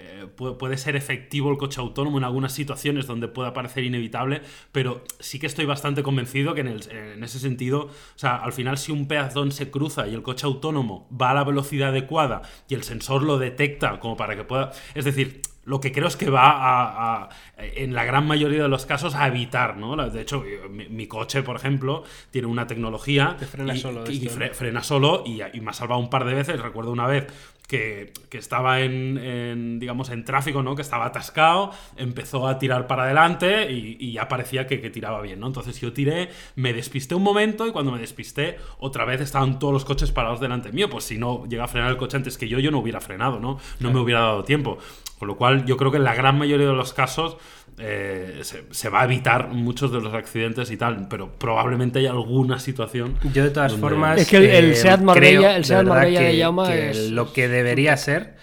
eh, puede, puede ser efectivo el coche autónomo en algunas situaciones donde pueda parecer inevitable, pero sí que estoy bastante convencido que en, el- en ese sentido, o sea, al final si un peatón se cruza y el coche autónomo va a la velocidad adecuada y el sensor lo detecta como para que pueda... Es decir, lo que creo es que va a, a- en la gran mayoría de los casos a evitar, ¿no? De hecho, mi, mi coche, por ejemplo, tiene una tecnología Que frena y, solo y esto, fre- ¿no? frena solo y, y me ha salvado un par de veces. Recuerdo una vez que, que estaba en, en, digamos, en tráfico, ¿no? Que estaba atascado, empezó a tirar para adelante y, y ya parecía que, que tiraba bien, ¿no? Entonces yo tiré, me despisté un momento y cuando me despisté, otra vez estaban todos los coches parados delante mío. Pues si no llega a frenar el coche antes que yo, yo no hubiera frenado, ¿no? No me hubiera dado tiempo. Con lo cual, yo creo que en la gran mayoría de los casos eh, se, se va a evitar muchos de los accidentes y tal, pero probablemente hay alguna situación. Yo de todas donde- formas. Es que el- el Seat Marbella- creo, el Seat verdad, Marbella de que- Jaume que es- Lo que debería ser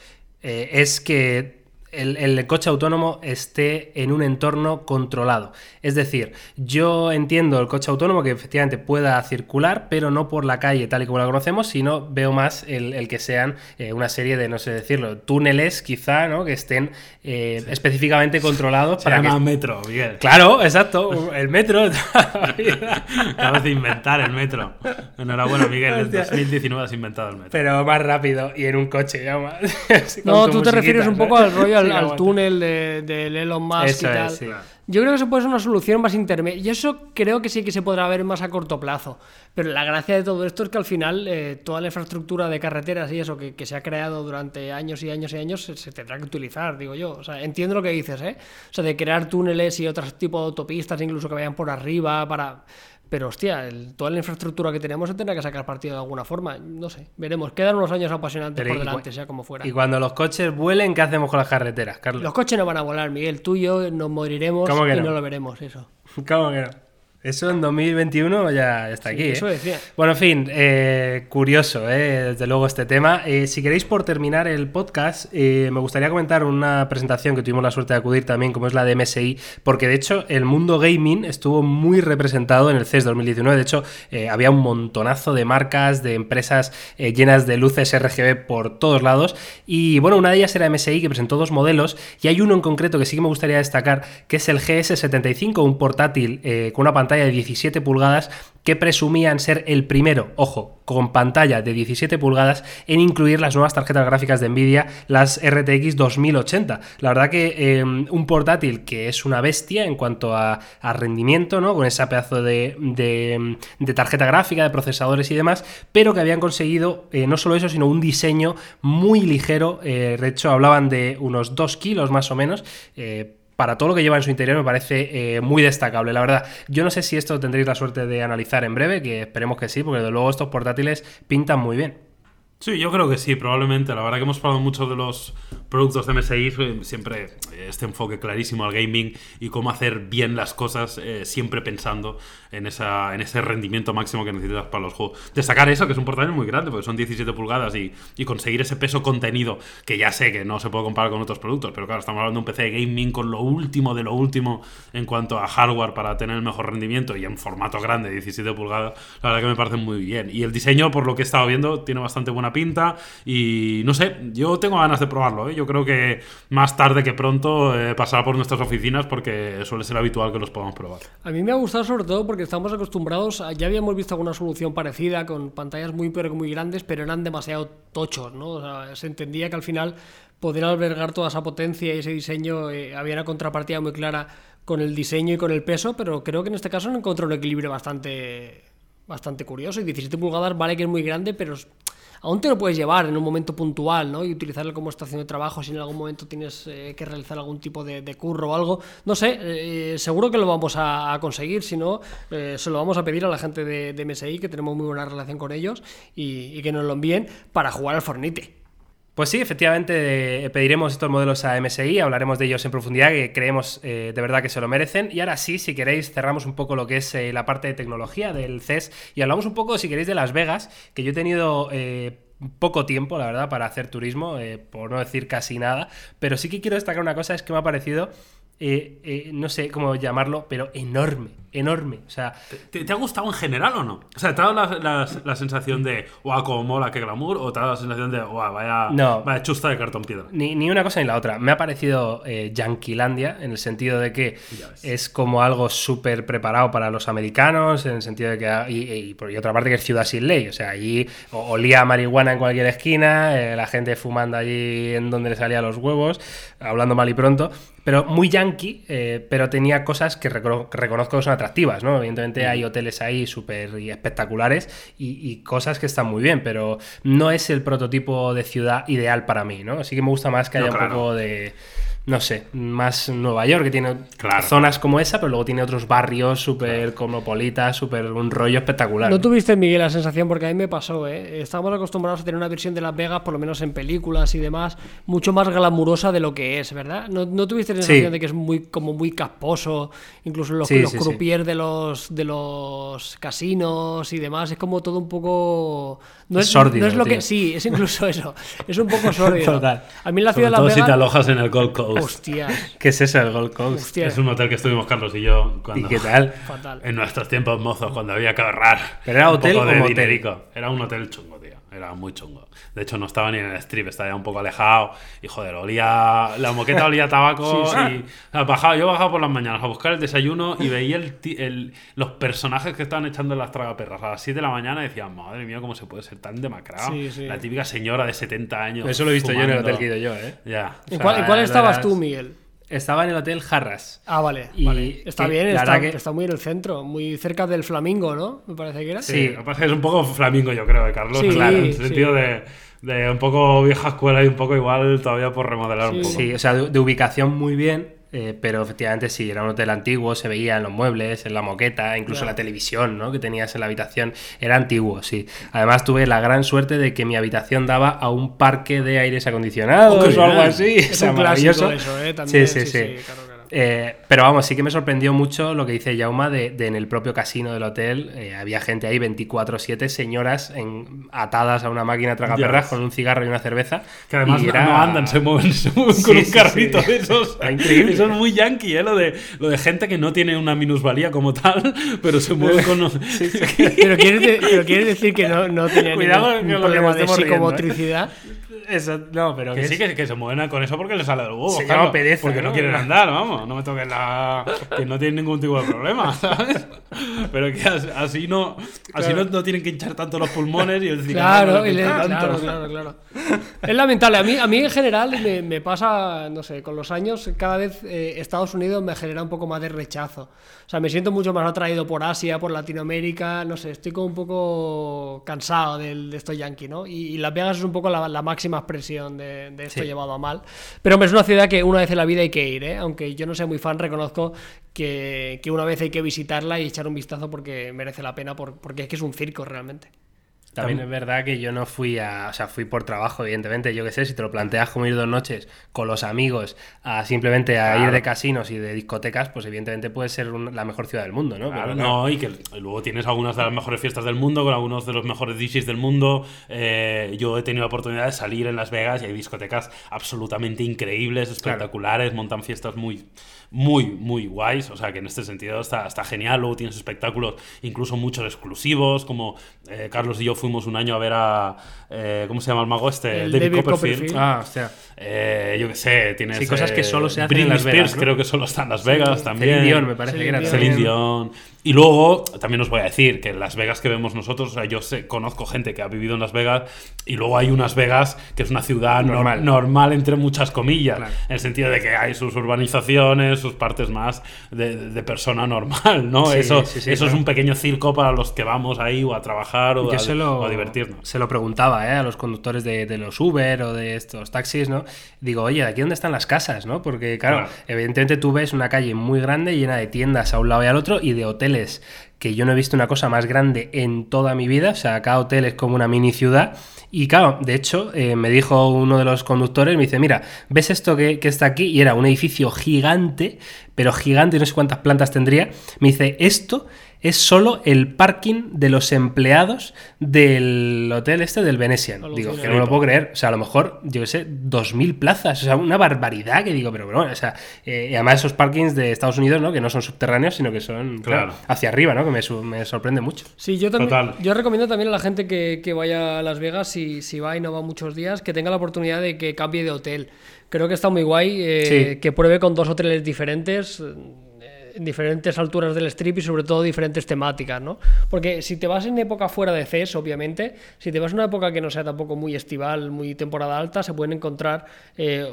eh, es que el, el coche autónomo esté en un entorno controlado. Es decir, yo entiendo el coche autónomo que efectivamente pueda circular, pero no por la calle tal y como la conocemos, sino veo más el, el que sean eh, una serie de, no sé decirlo, túneles quizá, ¿no? Que estén eh, específicamente controlados Se para que llama metro, Miguel. Claro, exacto, el metro. Pero Acabas de inventar el metro. Enhorabuena, Miguel. En Hostia. 2019 has inventado el metro. más rápido y en un coche, ya más. No, tú te refieres un ¿no? poco al rollo, al, al túnel de, Elon Musk Eso y es, tal. sí. Yo creo que eso puede ser una solución más intermedia. Y eso creo que sí que se podrá ver más a corto plazo. Pero la gracia de todo esto es que al final eh, toda la infraestructura de carreteras y eso que, que se ha creado durante años y años y años se, se tendrá que utilizar, digo yo. O sea, entiendo lo que dices, ¿eh? O sea, de crear túneles y otros tipos de autopistas, incluso que vayan por arriba para... Pero hostia, el- toda la infraestructura que tenemos se tendrá que sacar partido de alguna forma. No sé, veremos. Quedan unos años apasionantes Pero por delante, sea como fuera. Y cuando los coches vuelen, ¿qué hacemos con las carreteras, Carlos? Los coches no van a volar, Miguel. Tú y yo nos moriremos ¿Cómo que y no? no lo veremos, eso. ¿Cómo que no? Eso en 2021 ya está aquí. eso ¿eh? decía. Bueno, en fin, eh, curioso, eh, desde luego, este tema. Eh, si queréis, por terminar el podcast, me gustaría comentar una presentación que tuvimos la suerte de acudir también, como es la de MSI, porque de hecho el mundo gaming estuvo muy representado en el CES 2019. De hecho, había un montonazo de marcas, de empresas llenas de luces RGB por todos lados. Y bueno, una de ellas era MSI, que presentó dos modelos, y hay uno en concreto que sí que me gustaría destacar, que es el GS75, un portátil con una pantalla de 17 pulgadas que presumían ser el primero, ojo, con pantalla de 17 pulgadas en incluir las nuevas tarjetas gráficas de Nvidia, las RTX 2080. La verdad que eh, un portátil que es una bestia en cuanto a, rendimiento, ¿no? Con ese pedazo de, de- de tarjeta gráfica, de procesadores y demás, pero que habían conseguido eh, no solo eso, sino un diseño muy ligero. eh, de hecho, hablaban de unos 2 kilos más o menos. Para todo lo que lleva en su interior me parece eh, muy destacable, la verdad. Yo no sé si esto tendréis la suerte de analizar en breve, que esperemos que sí, porque de luego estos portátiles pintan muy bien. Sí, yo creo que sí, probablemente. La verdad que hemos hablado mucho de los productos de MSI, eh, siempre eh, este enfoque clarísimo al gaming y cómo hacer bien las cosas, siempre pensando en, esa, en ese rendimiento máximo que necesitas para los juegos. Destacar eso, que es un portátil muy grande, porque son 17 pulgadas y, y conseguir ese peso contenido, que ya sé que no se puede comparar con otros productos, pero claro, estamos hablando de un PC de gaming con lo último de lo último en cuanto a hardware para tener el mejor rendimiento y en formato grande, 17 pulgadas, la verdad que me parece muy bien. Y el diseño, por lo que he estado viendo, tiene bastante buena pinta y no sé, yo tengo ganas de probarlo. ¿eh? Yo creo que más tarde que pronto eh, pasará por nuestras oficinas porque suele ser habitual que los podamos probar. A mí me ha gustado sobre todo porque estamos acostumbrados, ya habíamos visto alguna solución parecida con pantallas muy pero muy grandes, pero eran demasiado tochos, ¿no? O sea, se entendía que al final poder albergar toda esa potencia y ese diseño eh, había una contrapartida muy clara con el diseño y con el peso, pero creo que en este caso han encontrado un equilibrio bastante bastante curioso y 17 pulgadas vale que es muy grande, pero aún te lo puedes llevar en un momento puntual, ¿no? Y utilizarlo como estación de trabajo si en algún momento tienes eh, que realizar algún tipo de, curro o algo. No sé, eh, seguro que lo vamos a, a conseguir, si no, eh, se lo vamos a pedir a la gente de, de MSI, que tenemos muy buena relación con ellos, y, y que nos lo envíen para jugar al Fornite. Pues sí, efectivamente eh, pediremos estos modelos a MSI, hablaremos de ellos en profundidad, que creemos eh, de verdad que se lo merecen. Y ahora sí, si queréis, cerramos un poco lo que es eh, la parte de tecnología del CES y hablamos un poco, si queréis, de Las Vegas, que yo he tenido... poco tiempo, la verdad, para hacer turismo, por no decir casi nada, pero sí que quiero destacar una cosa, es que me ha parecido eh, eh, no sé cómo llamarlo, pero enorme, enorme. O sea, ¿Te, te ha gustado en general o no? O sea, ¿te ha dado la, la- la sensación de, guau, cómo mola, qué glamour? ¿O te ha dado la sensación de, guau, vaya, No. vaya chusta de cartón piedra? Ni, ni una cosa ni la otra. Me ha parecido eh, Yanquilandia en el sentido de que es como algo súper preparado para los americanos, en el sentido de que. Y, y por otra parte que es ciudad sin ley. O sea, allí olía a marihuana en cualquier esquina, eh, la gente fumando allí en donde le salían los huevos, hablando mal y pronto. Pero muy yankee, eh, pero tenía cosas que, recono- que reconozco que son atractivas, ¿no? Evidentemente hay hoteles ahí súper y espectaculares y, y cosas que están muy bien, pero no es el prototipo de ciudad ideal para mí, ¿no? Así que me gusta más que No, haya un poco de, no sé, más Nueva York, que tiene Claro. zonas como esa, pero luego tiene otros barrios súper cosmopolitas, súper un rollo espectacular. ¿No tuviste, Miguel, la sensación? Porque a mí me pasó, ¿eh? Estamos acostumbrados a tener una versión de Las Vegas, por lo menos en películas y demás, mucho más glamurosa de lo que es, ¿verdad? ¿No, no tuviste la sensación Sí. de que es muy como muy casposo? Incluso los, Sí, los sí, sí. croupiers de los de los casinos y demás, es como todo un poco... No es, Sórdido, no es lo tío. que... Sí, es incluso eso. Es un poco sórdido. Total. A mí en la Sobre ciudad de todo Las si te Vegas... alojas en el Gold Coast. Hostia, ¿Qué es eso, el Gold Coast? hostia. Es un hotel que estuvimos Carlos y yo ¿Y cuando... qué tal? Fatal. En nuestros tiempos mozos, cuando había que ahorrar. ¿Pero era un hotel poco o de motel? dinerico. Era un hotel chungo, tío. Era muy chungo. De hecho, no estaba ni en el strip, estaba ya un poco alejado. Y joder, olía. La moqueta olía tabaco. Sí, sí. Y o sea, bajaba, yo bajaba por las mañanas a buscar el desayuno y veía el, ti- el- los personajes que estaban echando en las tragaperras a las 7 de la mañana y decía, madre mía, cómo se puede ser tan demacrado. Sí, sí. La típica señora de 70 años. Eso lo he visto yo en el hotel que he ido yo, ¿eh? Ya. ¿En O sea, cuál, en cuál de estabas tú, Miguel? Estaba en el hotel Harras. Ah, vale. Y vale. Está que bien, está, que- está muy en el centro, muy cerca del Flamingo, ¿no? Me parece que era. Sí, Sí. lo que pasa es que es un poco flamingo, yo creo, de Carlos. Sí, claro, en el sí. sentido de, de un poco vieja escuela y un poco igual todavía por remodelar un Sí. poco. Sí, o sea, de, de ubicación muy bien, eh, pero efectivamente sí, era un hotel antiguo, se veía en los muebles, en la moqueta, incluso la televisión ¿no? que tenías en la habitación, era antiguo, sí. Además tuve la gran suerte de que mi habitación daba a un parque de aires acondicionados Oh, o algo así. Es o sea, un clásico maravilloso. eso, ¿eh? También, sí, sí, sí. claro. Eh, pero vamos, sí que me sorprendió mucho lo que dice Yauma de, de en el propio casino del hotel. eh, había gente ahí 24-7, señoras en- atadas a una máquina tragaperras con un cigarro y una cerveza. Que además y era- no andan, se mueven, se mueven Sí, con un carrito sí. de esos. Increíble. Eso es muy yankee, ¿eh? Lo de, lo de gente que no tiene una minusvalía como tal, pero se mueve con. Pero quieres, de- pero quieres decir que no, no tenía Cuidado ningún problema de riendo, ¿eh? psicomotricidad. Eso, no, pero Que que sí, que, que se mueven con eso porque les sale del huevo. Se claro, llama pereza, Porque no, ¿no? quieren andar, vamos. No me toquen la. Que no tienen ningún tipo de problema, ¿sabes? Pero que as- así no. Así no, no tienen que hinchar tanto los pulmones y el Claro, y le- claro, claro, claro. Es lamentable. A mí, a mí en general me, me pasa, no sé, con los años, cada vez eh, Estados Unidos me genera un poco más de rechazo. O sea, me siento mucho más atraído por Asia, por Latinoamérica, no sé, estoy como un poco cansado del, de esto yankee, ¿no? Y, y Las Vegas es un poco la, la máxima expresión de, de esto Sí. llevado a mal. Pero hombre, es una ciudad que una vez en la vida hay que ir, ¿eh? Aunque yo no sea muy fan, reconozco que, que una vez hay que visitarla y echar un vistazo porque merece la pena, por- porque es que es un circo realmente. También es verdad que yo no fui a. O sea, fui por trabajo, evidentemente. Yo qué sé, si te lo planteas como ir dos noches con los amigos a simplemente a ir de casinos y de discotecas, pues evidentemente puede ser un- la mejor ciudad del mundo, ¿no? Claro, Pero no, y que luego tienes algunas de las mejores fiestas del mundo, con algunos de los mejores DJs del mundo. Eh, yo he tenido la oportunidad de salir en Las Vegas y hay discotecas absolutamente increíbles, espectaculares, montan fiestas muy, muy, muy guays. O sea que en este sentido está, está genial. Luego tienes espectáculos, incluso muchos exclusivos, como eh, Carlos y yo fuimos un año a ver a. eh, ¿Cómo se llama el mago este? El David Copperfield. Ah, hostia. Eh, yo qué sé, tienes. Sí, cosas que eh, solo se hacen Britney en Las Vegas, Spears, ¿no? creo que solo está en Las Vegas también. Celine Dion, me parece Celine que era. Celine. Dion. Y luego, también os voy a decir que en Las Vegas que vemos nosotros, o sea, yo sé, conozco gente que ha vivido en Las Vegas y luego hay unas Vegas que es una ciudad nor- normal, Normal. entre muchas comillas, Claro. en el sentido de que hay sus urbanizaciones, sus partes más de, de persona normal, ¿no? Sí, eso sí, sí, eso es un pequeño circo para los que vamos ahí o a trabajar o, a, se lo, o a divertirnos. se lo preguntaba ¿eh? a los conductores de, de los Uber o de estos taxis, ¿no? Digo, oye, ¿aquí dónde están las casas, no? Porque, claro, Claro. evidentemente tú ves una calle muy grande llena de tiendas a un lado y al otro y de hoteles que yo no he visto una cosa más grande en toda mi vida. O sea, cada hotel es como una mini ciudad. Y claro, de hecho, eh, me dijo uno de los conductores, me dice, mira, ¿ves esto que, que está aquí? Y era un edificio gigante, pero gigante, no sé cuántas plantas tendría. Me dice, esto es solo el parking de los empleados del hotel este del Venetian. Digo, que no lo puedo creer. O sea, a lo mejor, yo qué sé, 2.000 plazas. O sea, una barbaridad que digo, pero bueno, o sea, eh, y además esos parkings de Estados Unidos, ¿no? Que no son subterráneos, sino que son claro, Claro. hacia arriba, ¿no? Que me, sorprende mucho. Sí, yo también. Total. Yo recomiendo también a la gente que, que vaya a Las Vegas, si, si va y no va muchos días, que tenga la oportunidad de que cambie de hotel. Creo que está muy guay eh, Sí. que pruebe con dos hoteles diferentes. En diferentes alturas del strip y sobre todo diferentes temáticas, ¿no? Porque si te vas en época fuera de CES, obviamente, si te vas en una época que no sea tampoco muy estival, muy temporada alta, se pueden encontrar eh,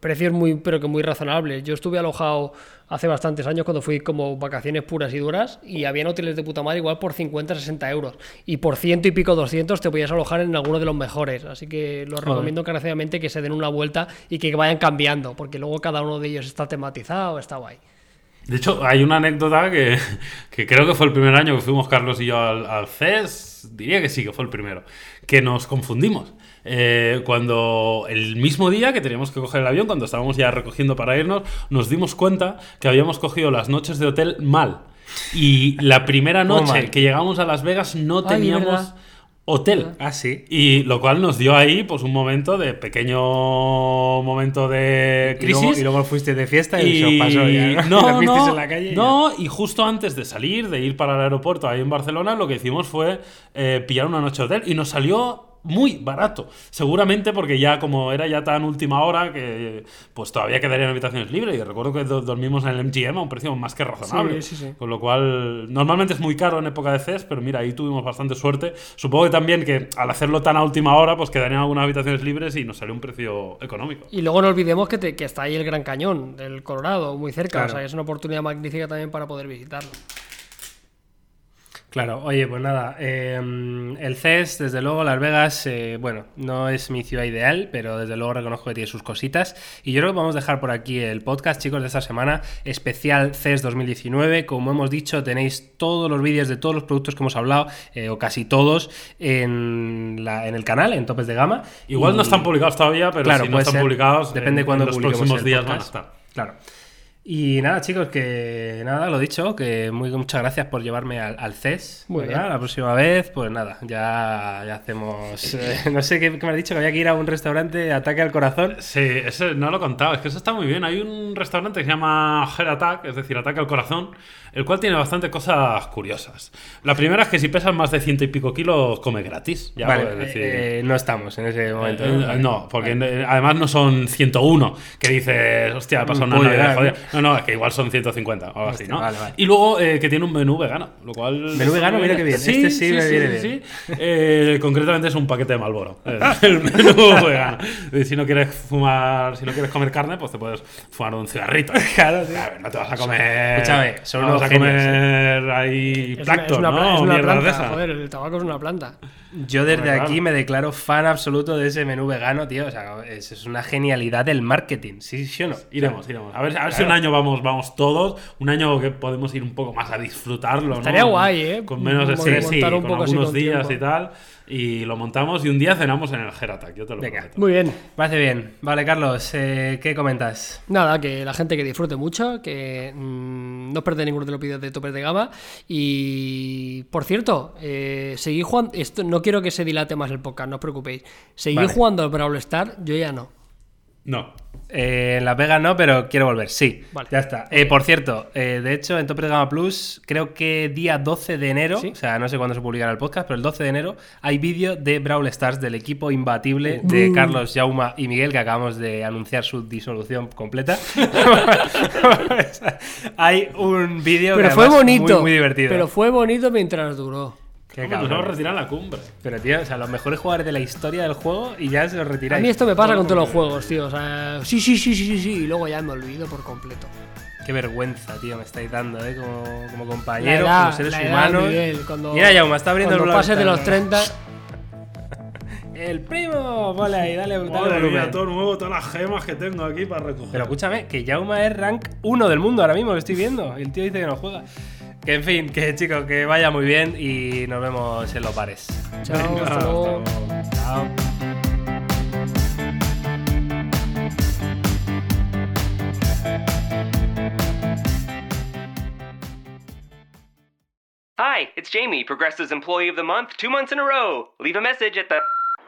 precios muy, pero que muy razonables. Yo estuve alojado hace bastantes años cuando fui como vacaciones puras y duras y habían hoteles de puta madre igual por 50, 60 euros y por ciento y pico 200 te podías alojar en alguno de los mejores así que los recomiendo encarecidamente que se den una vuelta y que vayan cambiando porque luego cada uno de ellos está tematizado está guay De hecho, hay una anécdota que, que creo que fue el primer año que fuimos Carlos y yo al, al CES, diría que sí, que fue el primero, que nos confundimos. Eh, cuando el mismo día que teníamos que coger el avión, cuando estábamos ya recogiendo para irnos, nos dimos cuenta que habíamos cogido las noches de hotel mal. Y la primera ¿Cómo noche que llegamos a Las Vegas no teníamos. Hotel. Ah, sí. Y lo cual nos dio ahí pues un momento de pequeño momento de Y luego, crisis. y luego fuiste de fiesta y, os pasó ya. No, no, en la calle y no, y justo antes de salir, de ir para el aeropuerto ahí en Barcelona, lo que hicimos fue eh, pillar una noche de hotel y nos salió muy barato. Seguramente porque ya como era ya tan última hora que pues todavía quedarían habitaciones libres. Y recuerdo que do- dormimos en el MGM a un precio más que razonable. Sí, sí, sí. Con lo cual, normalmente es muy caro en época de CES, pero mira, ahí tuvimos bastante suerte. Supongo que también que al hacerlo tan a última hora, pues quedarían algunas habitaciones libres y nos salió un precio económico. y luego no olvidemos que, te- que está ahí el Gran Cañón del Colorado muy cerca Claro. o sea es una oportunidad magnífica también para poder visitarlo Claro, oye, pues nada, eh, el CES, desde luego, Las Vegas, eh, bueno, no es mi ciudad ideal, pero desde luego reconozco que tiene sus cositas. Y yo creo que vamos a dejar por aquí el podcast, chicos, de esta semana, especial CES 2019. Como hemos dicho, tenéis todos los vídeos de todos los productos que hemos hablado, eh, o casi todos, en, la- en el canal, en Topes de Gama. Igual Y- no están publicados todavía, pero claro, si no están ser. publicados, Depende en, cuándo en los próximos el días van a podcast. estar. Claro. Y nada, chicos, que nada, lo dicho, que muy, muchas gracias por llevarme al, al CES. Muy bien. La próxima vez, pues nada, ya, ya hacemos. eh, no sé qué, qué me has dicho, que había que ir a un restaurante, ataque al corazón. Sí, ese no lo he contado, es que eso está muy bien. Hay un restaurante que se llama Heart Attack, es decir, ataque al corazón, el cual tiene bastante cosas curiosas. La primera es que si pesas más de ciento y pico kilos, come gratis. Ya vale, decir. eh, eh, no estamos en ese momento. Eh, no, porque además no son 101, que dices, hostia, pasado una Navidad. ¿no? No, no, es que igual son 150 o algo así, ¿no? vale, vale. Y luego eh, que tiene un menú vegano, lo cual... Menú vegano, mira qué bien. Este sí me viene sí. Eh, concretamente es un paquete de Malboro. el menú vegano. Y Si no quieres fumar, si no quieres comer carne, pues te puedes fumar un cigarrito. Claro, sí. A ver, no te vas a comer... Escúchame, son no vas a comer ahí es una, es plancton, una es una planta joder el tabaco es una planta Yo desde Claro. aquí me declaro fan absoluto de ese menú vegano, tío. O sea, es, es una genialidad del marketing, ¿sí, sí o no? Iremos, iremos. A ver, a ver si un año vamos, vamos todos. Un año que podemos ir un poco más a disfrutarlo. ¿no? Estaría guay, ¿eh? Con menos estrés, sí, con algunos con días tiempo. y tal. Y lo montamos y un día cenamos en el Geratak, yo te lo Venga. prometo. muy bien Parece bien. Vale, Carlos, eh, ¿qué comentas? Nada, que la gente que disfrute mucho, que mm, no perdáis ninguno de los vídeos de topes de gama. Y por cierto, eh, seguid jugando. Esto, no quiero que se dilate más el podcast, no os preocupéis. Vale. jugando al Brawl Star, yo ya no. No. Eh, en Las Vegas no, pero quiero volver, sí. Vale. Ya está. Eh, por cierto, eh, de hecho, en Tope de Gama Plus, creo que día 12 de enero, Sí. o sea, no sé cuándo se publicará el podcast, pero el 12 de enero hay vídeo de Brawl Stars del equipo imbatible de Carlos, Jauma y Miguel, que acabamos de anunciar su disolución completa. hay un vídeo Pero que fue bonito. Muy, muy divertido. Pero fue bonito mientras duró. Qué Hombre, nos vamos a retirar la cumbre. Pero tío, o sea, los mejores jugadores de la historia del juego y ya se los A retiráis. mí esto me pasa con todos los juegos, tío. O sea, sí, sí, sí, sí, sí, sí. Y luego ya me olvido por completo. Qué vergüenza, tío, me estáis dando, ¿eh? Como, como compañeros, edad, como seres edad, humanos. Miguel, cuando, Mira, Jaume, está abriendo cuando el pases de los Stars. 30. El primo, vale ahí, dale, dale Madre volumen. mía, todo nuevo, todas las gemas que tengo aquí para recoger. Pero escúchame, que Jauma es rank 1 del mundo ahora mismo, lo estoy viendo. Y el tío dice que no juega. Que en fin, que chicos, que vaya muy bien y nos vemos en los bares. Chao, Venga, hasta luego. Chao. Hi, it's Jamie, Progressive's Employee of the Month, two months in a row. Leave a message at the.